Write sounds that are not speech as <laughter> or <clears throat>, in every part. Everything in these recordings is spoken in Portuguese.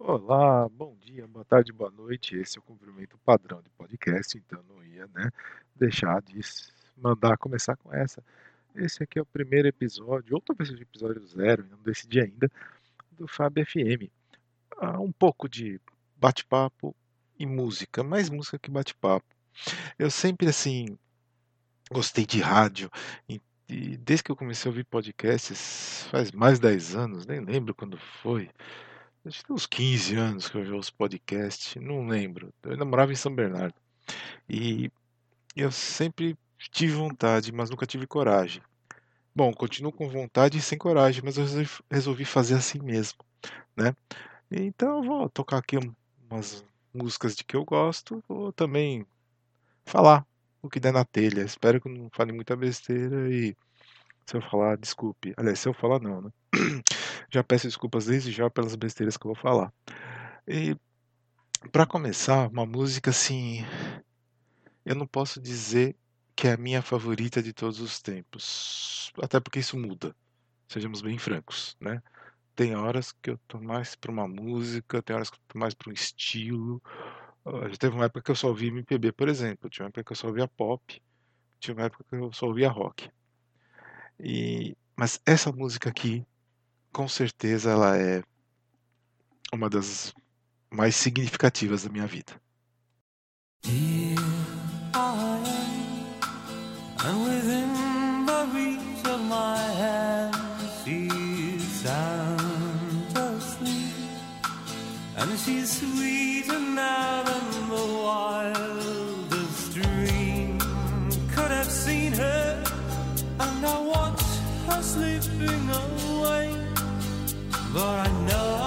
Olá, bom dia, boa tarde, boa noite. Esse é o cumprimento padrão de podcast, então não ia, né, deixar de mandar começar com essa. Esse aqui é o primeiro episódio, ou talvez seja o episódio zero, não decidi ainda, do Fab FM. Um pouco de bate-papo e música, mais música que bate-papo. Eu sempre, assim, gostei de rádio, e desde que eu comecei a ouvir podcasts, faz mais de 10 anos, nem lembro quando foi. Acho que tem uns 15 anos que eu ouço podcast, não lembro. Eu ainda morava em São Bernardo. E eu sempre tive vontade, mas nunca tive coragem. Bom, continuo com vontade e sem coragem, mas eu resolvi fazer assim mesmo, né? Então eu vou tocar aqui um- umas músicas de que eu gosto, vou também falar o que der na telha. Espero que eu não fale muita besteira e se eu falar, desculpe. Aliás, se eu falar, não, né? <clears throat> Já peço desculpas desde já pelas besteiras que eu vou falar. E Pra começar, uma música assim, eu não posso dizer que é a minha favorita de todos os tempos, até porque isso muda, sejamos bem francos, né? Tem horas que eu tô mais pra uma música, tem horas que eu tô mais pra um estilo. Ah, Já teve uma época que eu só ouvia MPB, por exemplo, tinha uma época que eu só ouvia pop, tinha uma época que eu só ouvia rock. E mas essa música aqui, com certeza ela é uma das mais significativas da minha vida. Here I but I know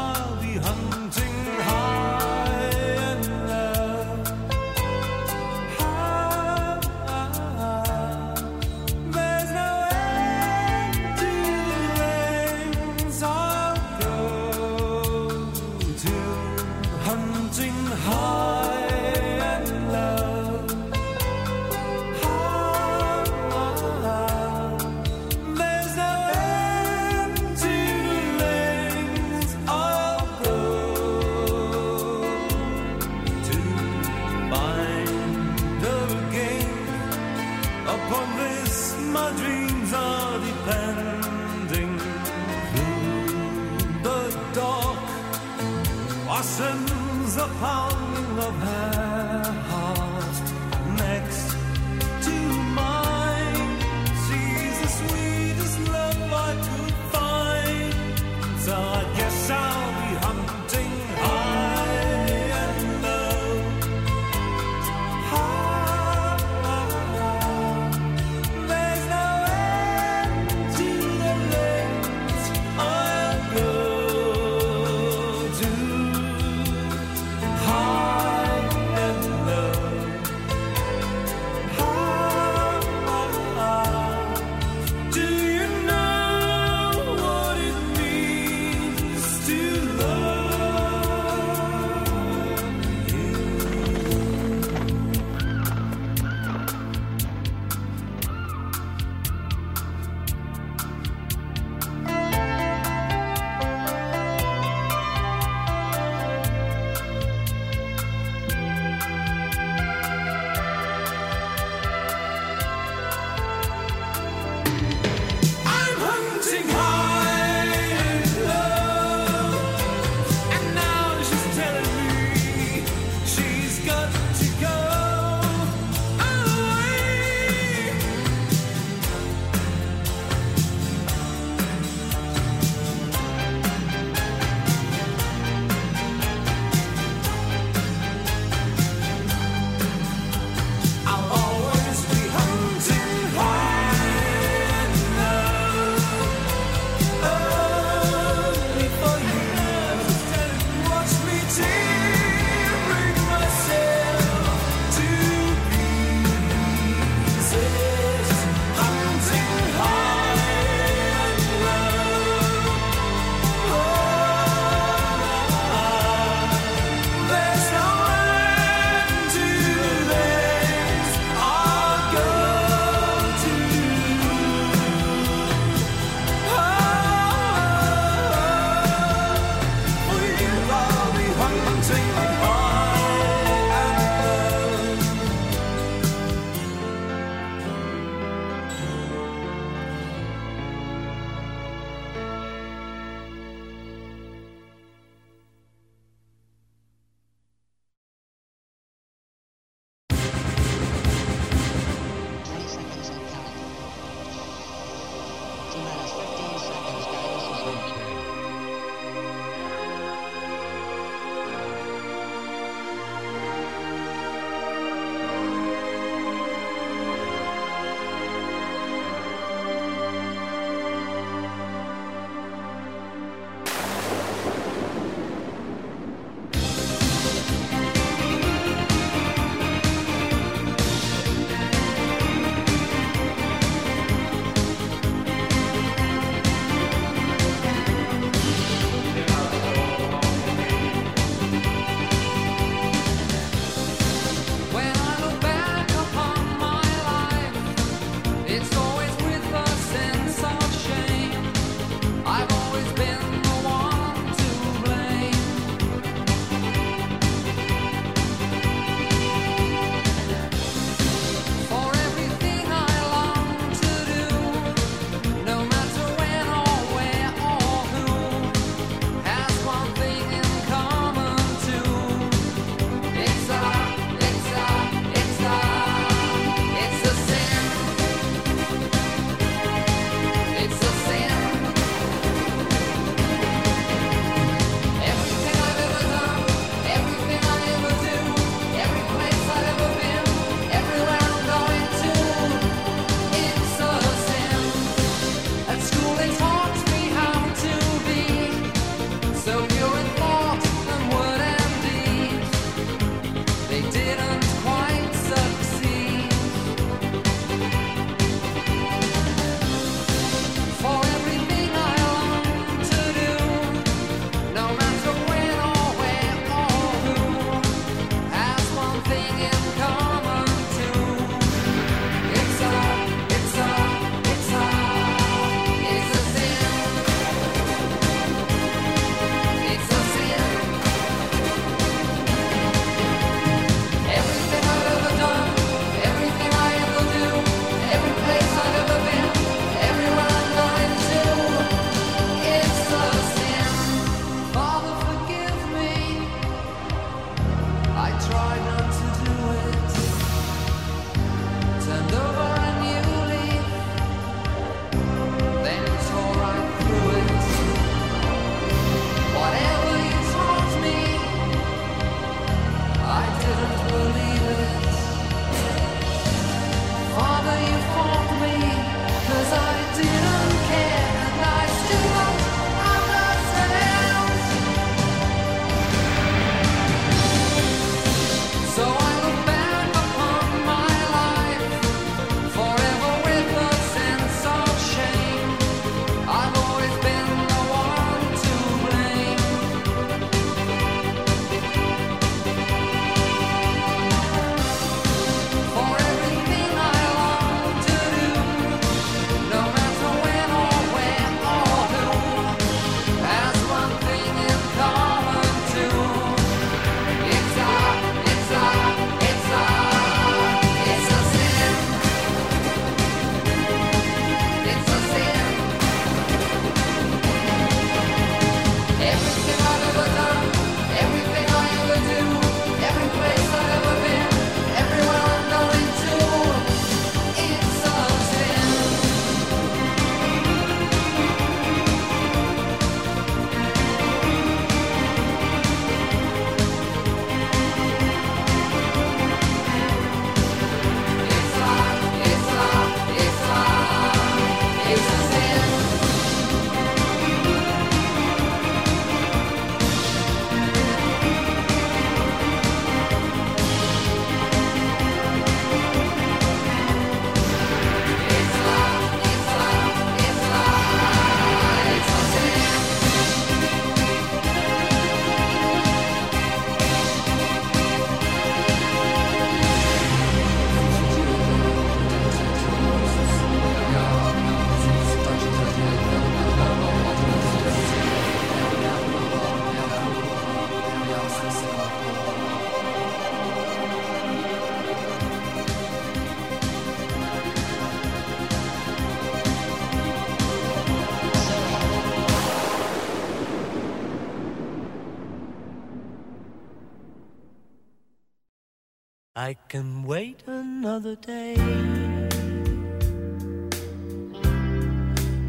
another day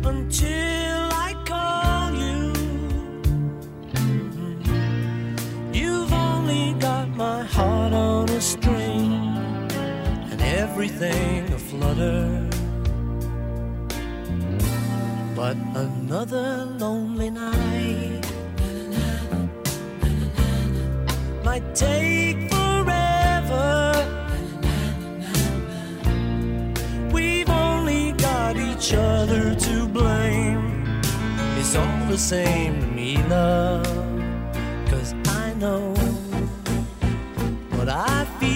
until I call you. You've only got my heart on a string and everything aflutter. But another lonely night might take each other to blame. It's all the same to me, love. Cause I know what I feel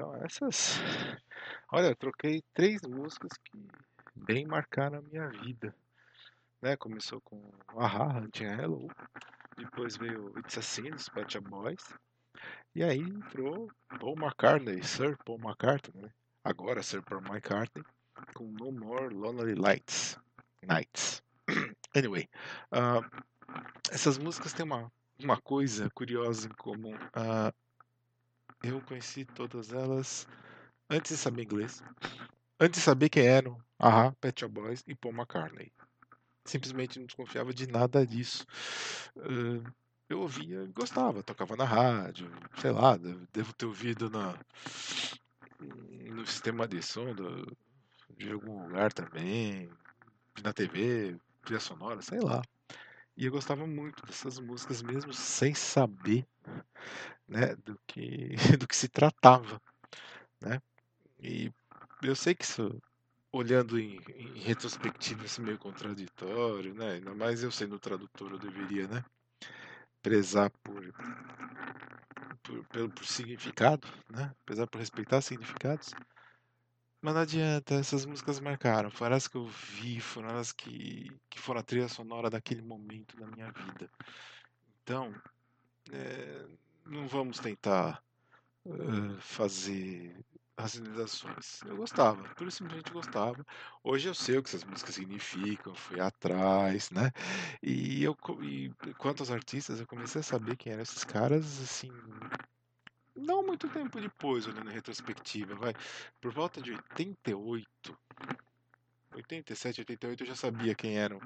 Então essas. Olha, eu troquei três músicas que bem marcaram a minha vida. Né? Começou com Ahá, tinha Hello. Depois veio It's a Sin, dos Pet Boys. E aí entrou Paul McCartney, Sir Paul McCartney, né? Agora Sir Paul McCartney, com No More Lonely Lights. Nights. <clears throat> Anyway, ah, essas músicas têm uma, uma coisa curiosa em comum. Ah, eu conheci todas elas antes de saber inglês, antes de saber quem eram Ahá, Pet Shop Boys e Paul McCartney. Simplesmente não desconfiava de nada disso. Eu ouvia gostava, tocava na rádio, sei lá, devo ter ouvido na, no sistema de som do- de algum lugar também, na TV, trilha sonora, sei lá. E eu gostava muito dessas músicas mesmo sem saber, né, do que <laughs> do que se tratava, né? E eu sei que isso, olhando em, em retrospectiva, isso é meio contraditório, né? Ainda mais eu sendo tradutor, eu deveria, né, prezar por por, pelo, por significado, né? Prezar por respeitar significados. Mas não adianta, essas músicas marcaram. Foram elas que eu vi, foram elas que, que foram a trilha sonora daquele momento da minha vida. Então, é, não vamos tentar eh, fazer racionalizações. Eu gostava, pura simplesmente gostava. Hoje eu sei o que essas músicas significam, fui atrás, né? E eu, e quanto aos artistas, eu comecei a saber quem eram esses caras, assim, não muito tempo depois, olhando em retrospectiva, vai. Por volta de 88, 87, 88, eu já sabia quem eram,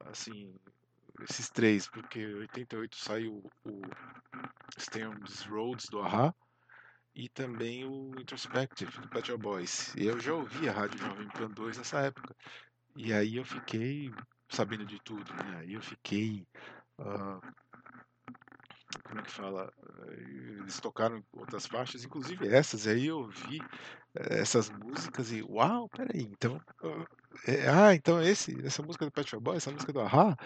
assim, esses três, porque em 88 saiu o These Roads do Ahá e também o Introspective do Pet Shop Boys. Eu já ouvia a Rádio Jovem Pan 2 nessa época. E aí eu fiquei sabendo de tudo, né? Aí eu fiquei. ah, como é que fala? Eh, Eles tocaram outras faixas, inclusive essas. Aí eu ouvi eh, essas músicas e uau, peraí, então. é- ah, então esse, essa música do Pet Shop Boys, essa música do Ahá.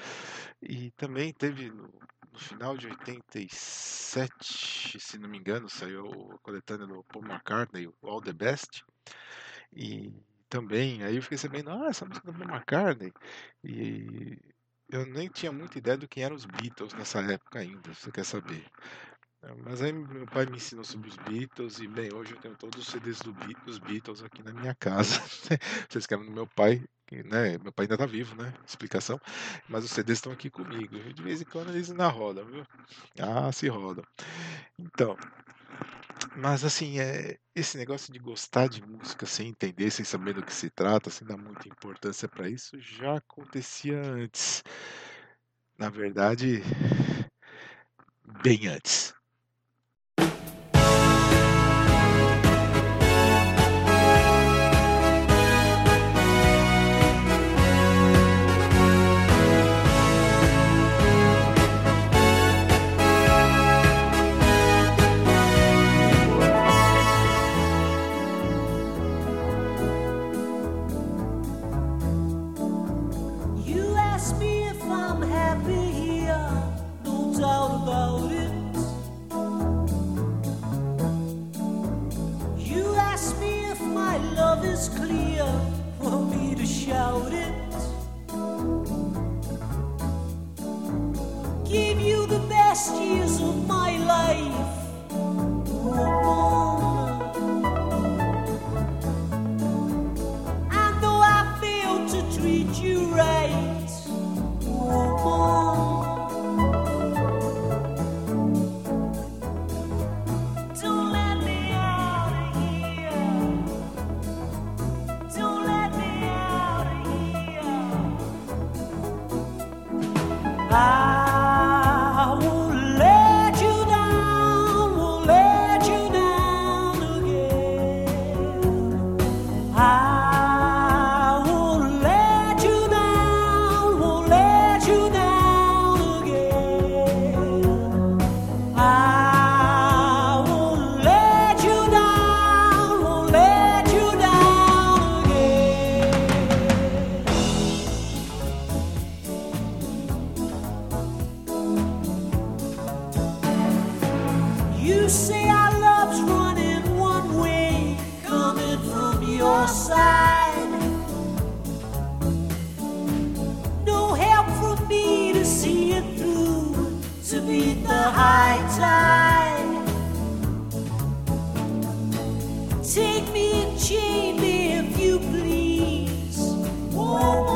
E também teve no, no final de 87, se não me engano, saiu a coletânea do Paul McCartney, All the Best. E também, aí eu fiquei sabendo, ah, essa música do Paul McCartney. E eu nem tinha muita ideia do que eram os Beatles nessa época ainda, você quer saber. É, Mas aí meu pai me ensinou sobre os Beatles e, bem, hoje eu tenho todos os CDs do Be- dos Beatles aqui na minha casa. <laughs> Vocês querem no meu pai, né? Meu pai ainda tá vivo, né? Explicação. Mas os CDs estão aqui comigo. De vez em quando eles na roda, viu? Ah, se rodam. Então, mas assim, é, esse negócio de gostar de música sem entender, sem saber do que se trata, sem dar muita importância para isso, já acontecia antes. Na verdade, bem antes. clean. Change if you please. Whoa.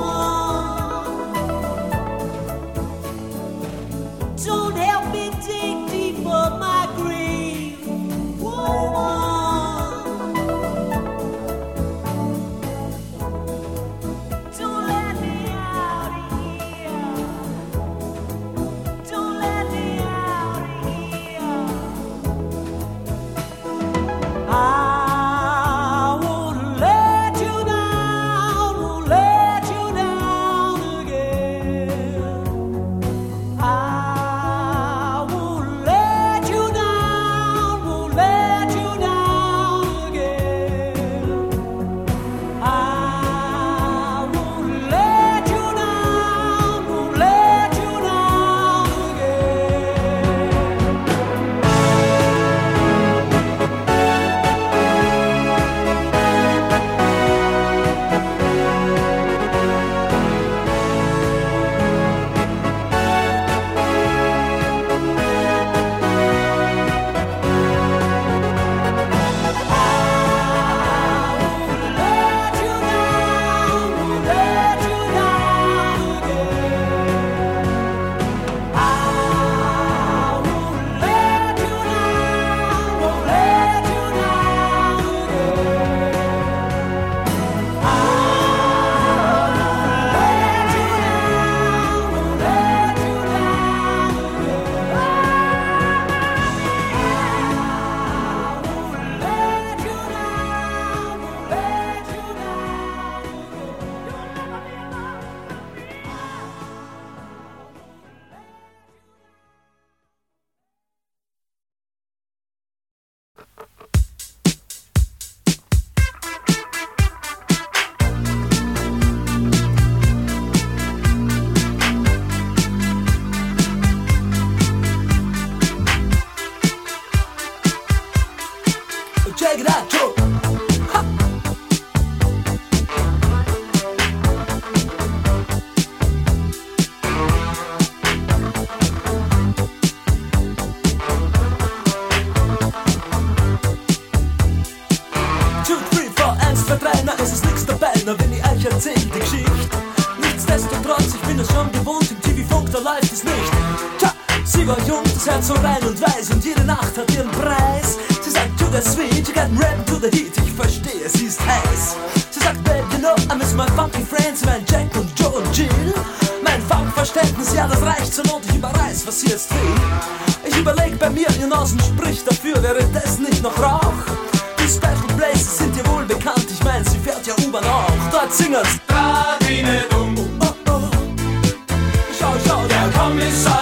Kommissar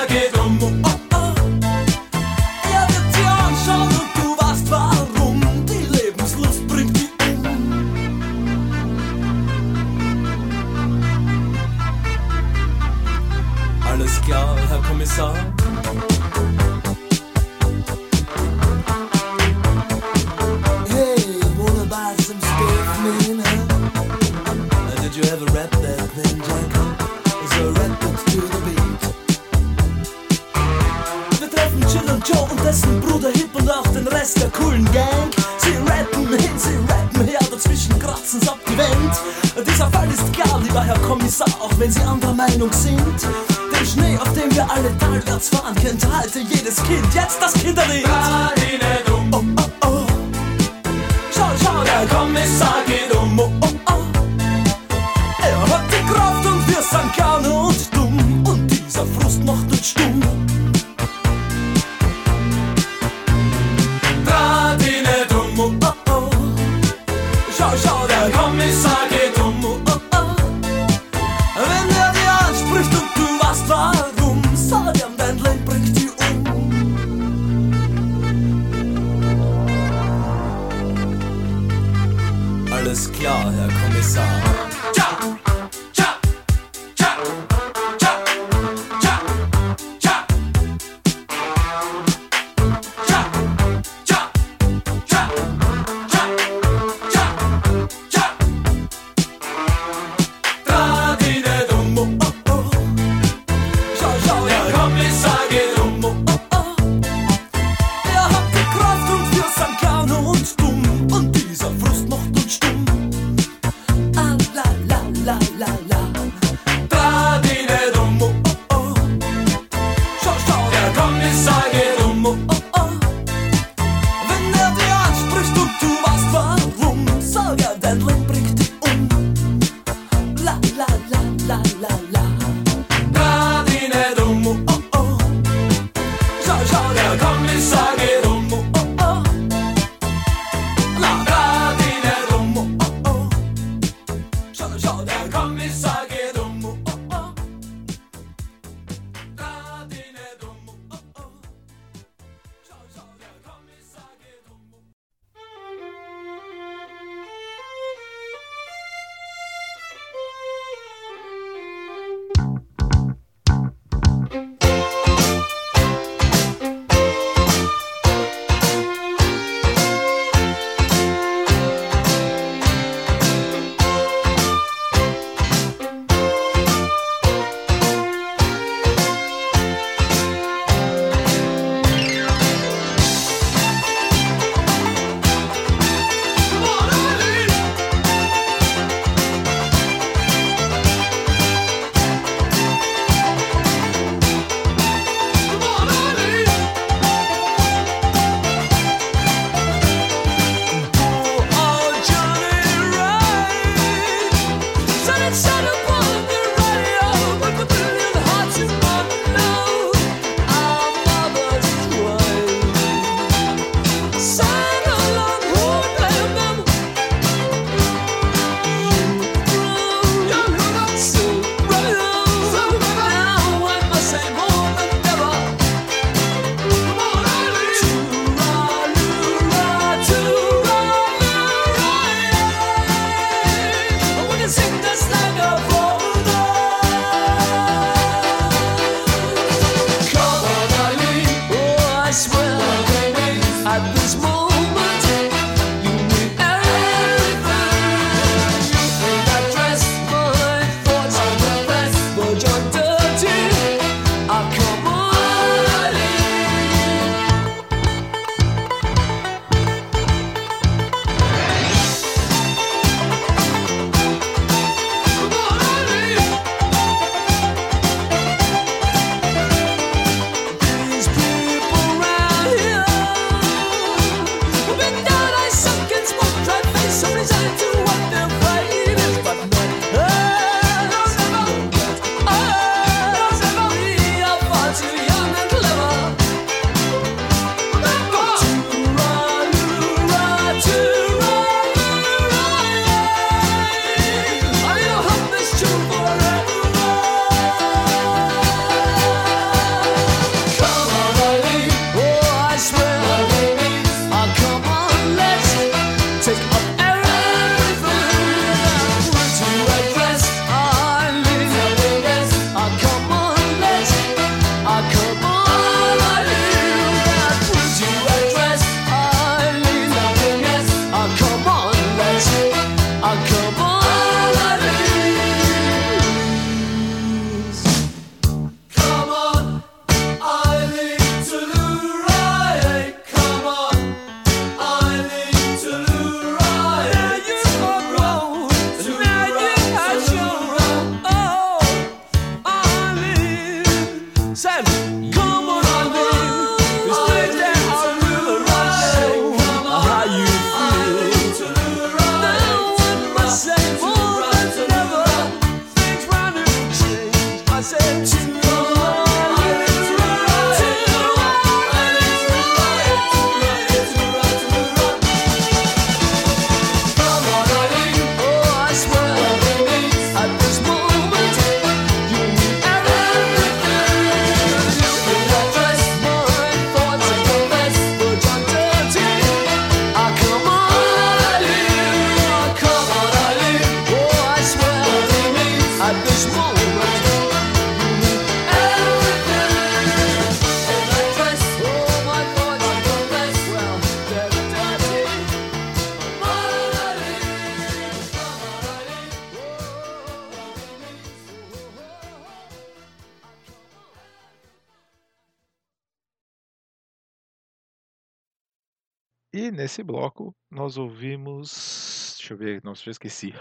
Nesse bloco nós ouvimos. Deixa eu ver, nossa, já esqueci.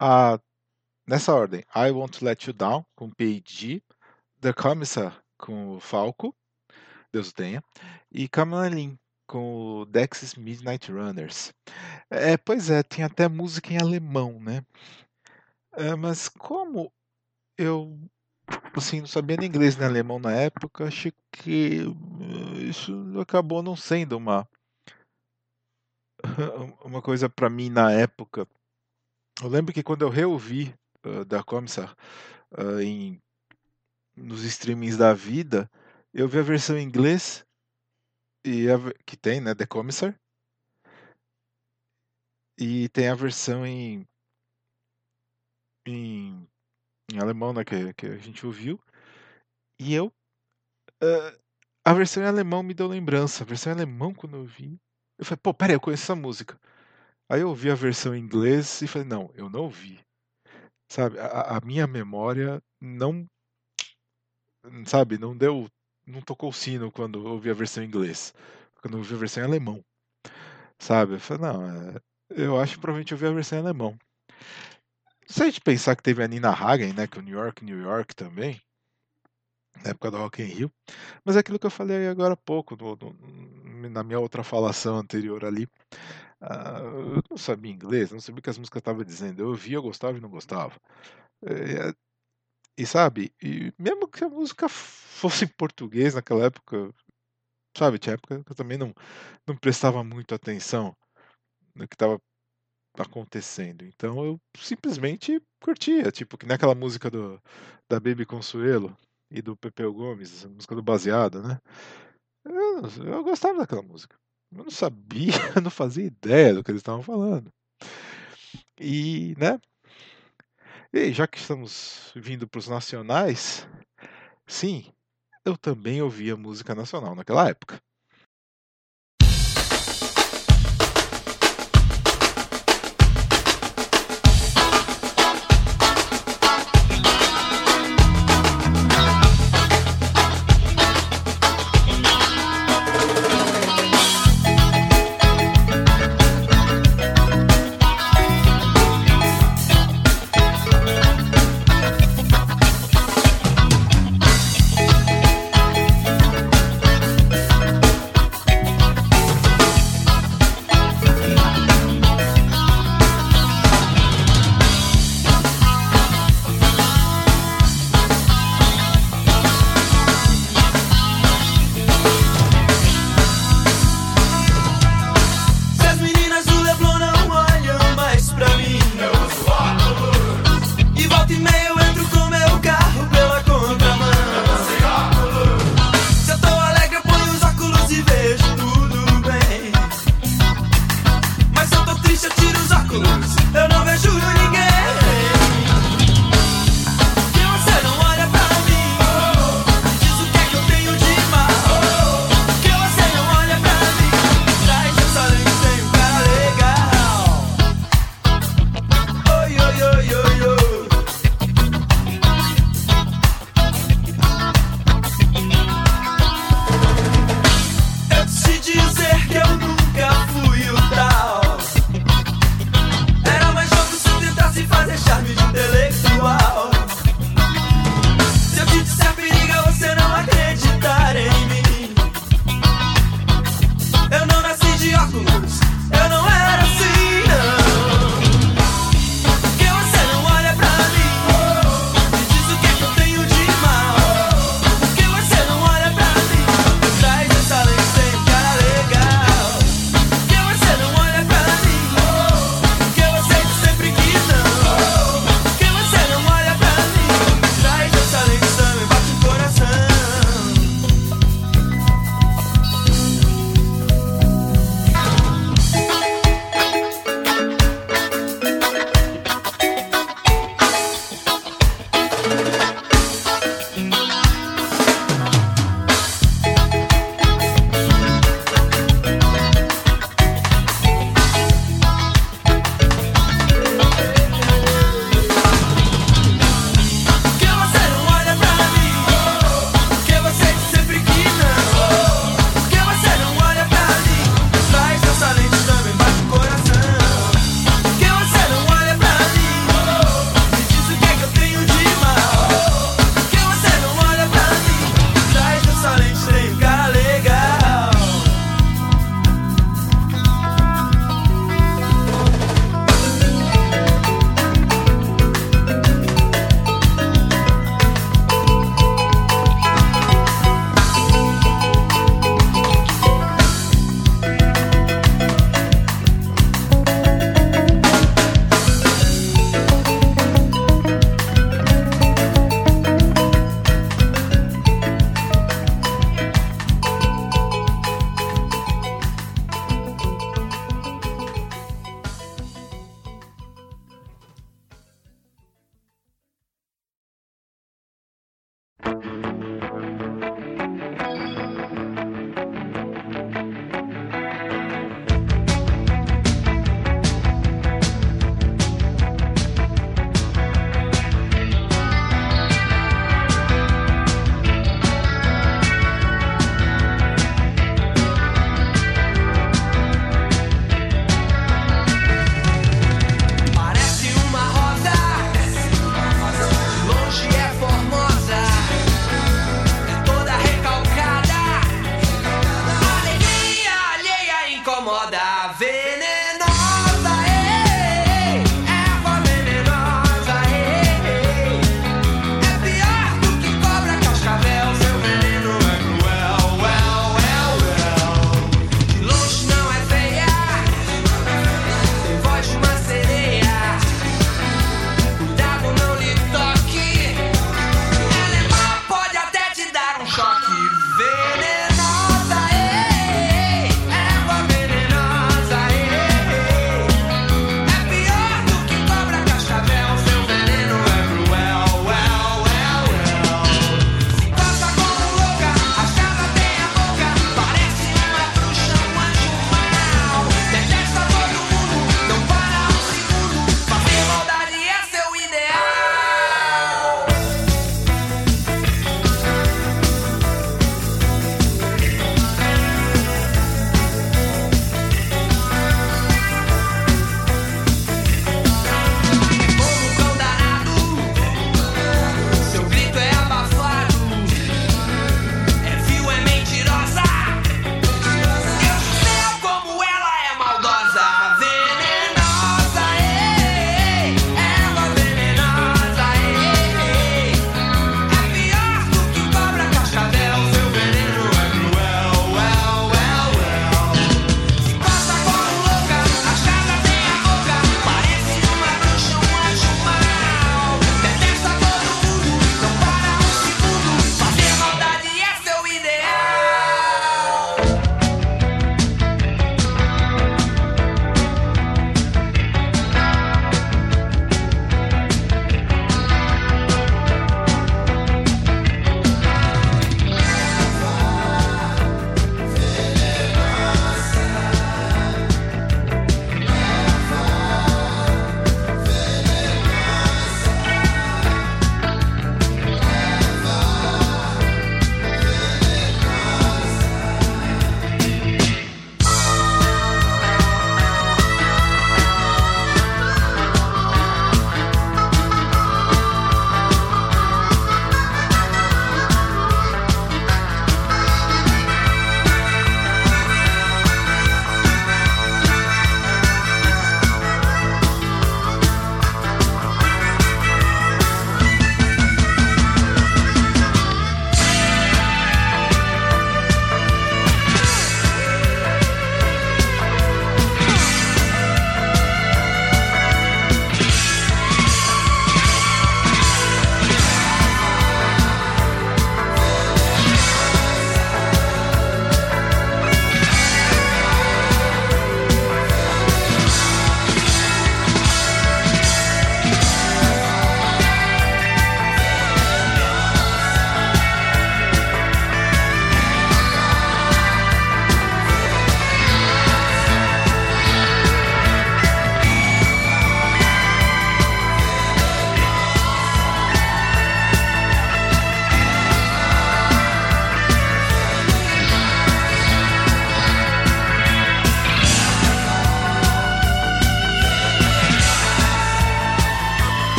a, <laughs> nessa ordem: I Want to Let You Down, com P.I.G., The Commissar, com o Falco, Deus o tenha, e Kamalin, com o Midnight Runners. É, pois é, tem até música em alemão, né? É, mas como eu assim, não sabia nem inglês nem alemão na época, achei que eh, isso acabou não sendo uma <laughs> uma coisa para mim na época. Eu lembro que quando eu reouvi uh, da Commissar uh, em, nos streamings da vida, eu vi a versão em inglês e a que tem, né, The Commissar, e tem a versão em, em, em alemão, né, que, que a gente ouviu, e eu uh, a versão em alemão me deu lembrança. A versão em alemão, quando eu vi, eu falei, pô, peraí, eu conheço essa música. Aí eu ouvi a versão em inglês e falei, não, eu não ouvi. Sabe, a, a minha memória não, sabe, não deu, não tocou o sino quando eu ouvi a versão em inglês. Quando eu ouvi a versão em alemão. Sabe, eu falei, não, é, eu acho que provavelmente eu ouvi a versão em alemão. Se a gente pensar que teve a Nina Hagen, né, que é o New York, New York também, na época do Rock in Rio, mas é aquilo que eu falei agora há pouco, no- no- na minha outra falação anterior ali, ah, eu não sabia inglês, não sabia o que as músicas estavam dizendo, eu ouvia, eu gostava e não gostava. É, e sabe, e mesmo que a música fosse em português naquela época, sabe, tinha época que eu também não, não prestava muito atenção no que estava acontecendo. Então eu simplesmente curtia, tipo, que nem aquela música do, da Baby Consuelo e do Pepeu Gomes, a música do Baseado, né? Eu, eu gostava daquela música. Eu não sabia, <laughs> não fazia ideia do que eles estavam falando. E, né? E já que estamos vindo para os nacionais, sim, eu também ouvia música nacional naquela época.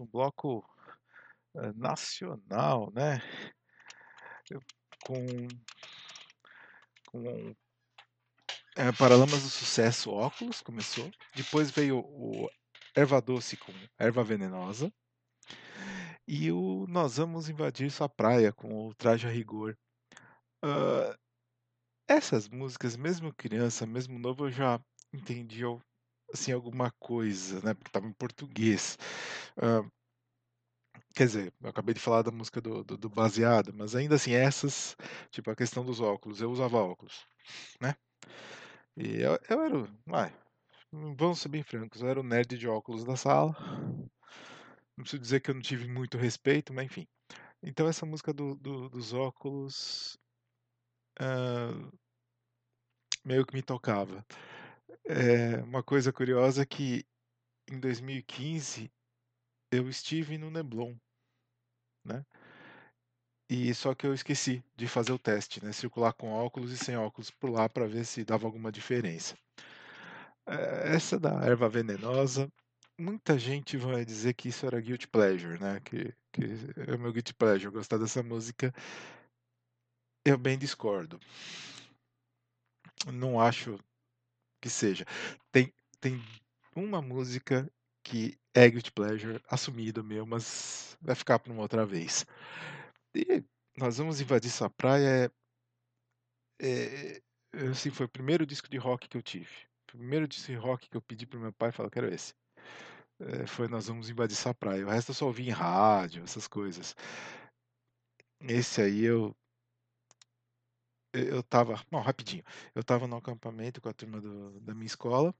um bloco eh, nacional, né? Com, com é, Paralamas do Sucesso Óculos, começou. Depois veio o Erva Doce com Erva Venenosa. E o Nós Vamos Invadir Sua Praia com o Traje a Rigor. Uh, essas músicas, mesmo criança, mesmo novo, eu já entendi, eu assim, alguma coisa, né? Porque estava em português. Uh, quer dizer, eu acabei de falar da música do, do, do, baseado, mas ainda assim, essas, tipo, a questão dos óculos, eu usava óculos, né? E eu, eu era, vai, vamos ser bem francos, eu era o nerd de óculos da sala. Não preciso dizer que eu não tive muito respeito, mas enfim. Então, essa música do, do dos óculos uh, meio que me tocava. É, uma coisa curiosa é que em 2015 eu estive no Neblon, né? E só que eu esqueci de fazer o teste, né? Circular com óculos e sem óculos por lá para ver se dava alguma diferença. É, essa da erva venenosa, muita gente vai dizer que isso era guilty pleasure, né? Que, que é o meu guilty pleasure, gostar dessa música. Eu bem discordo. Não acho que seja. Tem, tem uma música que é guilty pleasure, assumido meu, mas vai ficar para uma outra vez. E nós vamos invadir sua praia. É, é, assim, foi o primeiro disco de rock que eu tive. O primeiro disco de rock que eu pedi pro meu pai, falou, quero esse. É, foi Nós Vamos Invadir Sua Praia. O resto eu só ouvi em rádio, essas coisas. Esse aí eu. Eu tava. Não, rapidinho. Eu tava no acampamento com a turma do- da minha escola.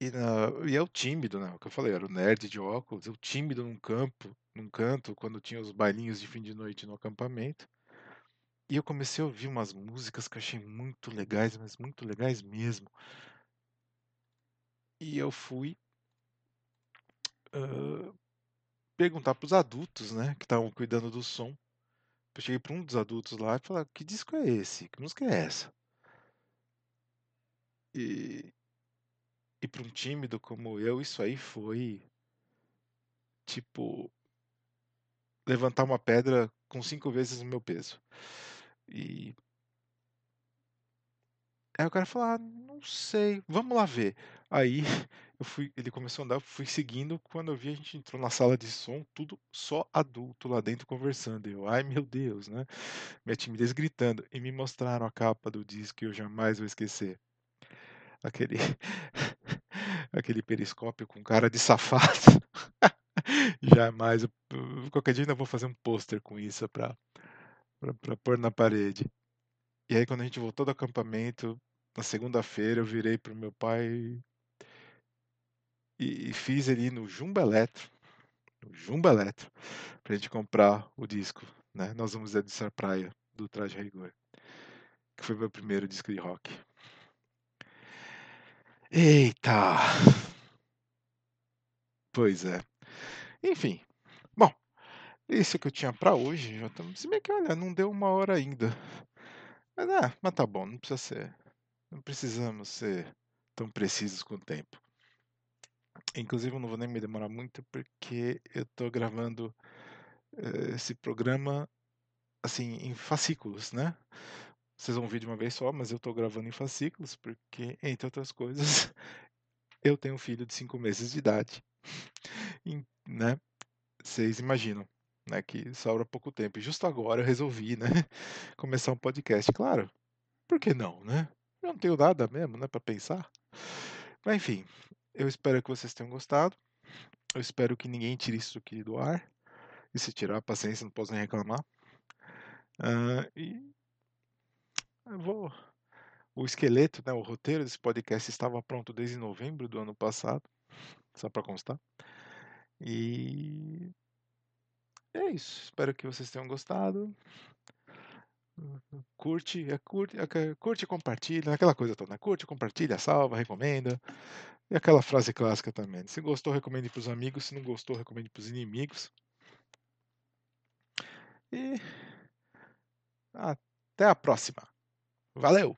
E, na, e eu tímido, né? O que eu falei, era o nerd de óculos. Eu tímido num campo, num canto, quando tinha os bailinhos de fim de noite no acampamento. E eu comecei a ouvir umas músicas que eu achei muito legais, mas muito legais mesmo. E eu fui ah, perguntar para os adultos, né, que estavam cuidando do som. Eu cheguei para um dos adultos lá e falei: Que disco é esse? Que música é essa? E, e para um tímido como eu, isso aí foi tipo levantar uma pedra com cinco vezes o meu peso. E aí o cara falou: Ah, não sei, vamos lá ver. Aí <laughs> fui, ele começou a andar, eu fui seguindo. Quando eu vi, a gente entrou na sala de som, tudo só adulto lá dentro conversando. Eu, ai meu Deus, né? Minha timidez gritando. E me mostraram a capa do disco que eu jamais vou esquecer. Aquele, <laughs> aquele periscópio com cara de safado. <laughs> jamais. Qualquer dia ainda vou fazer um pôster com isso pra, pra pôr na parede. E aí, quando a gente voltou do acampamento, na segunda-feira, eu virei pro meu pai e, e fiz ali no Jumbo Eletro, no Jumbo Eletro, pra gente comprar o disco, né? Nós vamos editar Praia, do Traje a Rigor, que foi meu primeiro disco de rock. Eita! Pois é. Enfim, bom, isso que eu tinha pra hoje, já estamos, se bem que, olha, não deu uma hora ainda. Mas, ah, mas tá bom, não precisa ser, não precisamos ser tão precisos com o tempo. Inclusive, eu não vou nem me demorar muito porque eu tô gravando eh, esse programa assim em fascículos, né? Vocês vão ouvir de uma vez só, mas eu tô gravando em fascículos porque, entre outras coisas, <laughs> eu tenho um filho de 5 meses de idade. E, né? Vocês imaginam, né, que sobra pouco tempo. E justo agora eu resolvi, né, <laughs> começar um podcast. Claro, por que não, né? Eu não tenho nada mesmo, né, para pensar. Mas enfim, eu espero que vocês tenham gostado. Eu espero que ninguém tire isso aqui do ar. E se tirar, paciência, não posso nem reclamar. Ah, e eu vou. O esqueleto, né, o roteiro desse podcast estava pronto desde novembro do ano passado, só para constar. E é isso. Espero que vocês tenham gostado. Curte, é, curte, é, curte e compartilha, aquela coisa toda. né? Curte, compartilha, salva, recomenda. E aquela frase clássica também. Se gostou, recomende para os amigos. Se não gostou, recomende para os inimigos. E até a próxima. Valeu!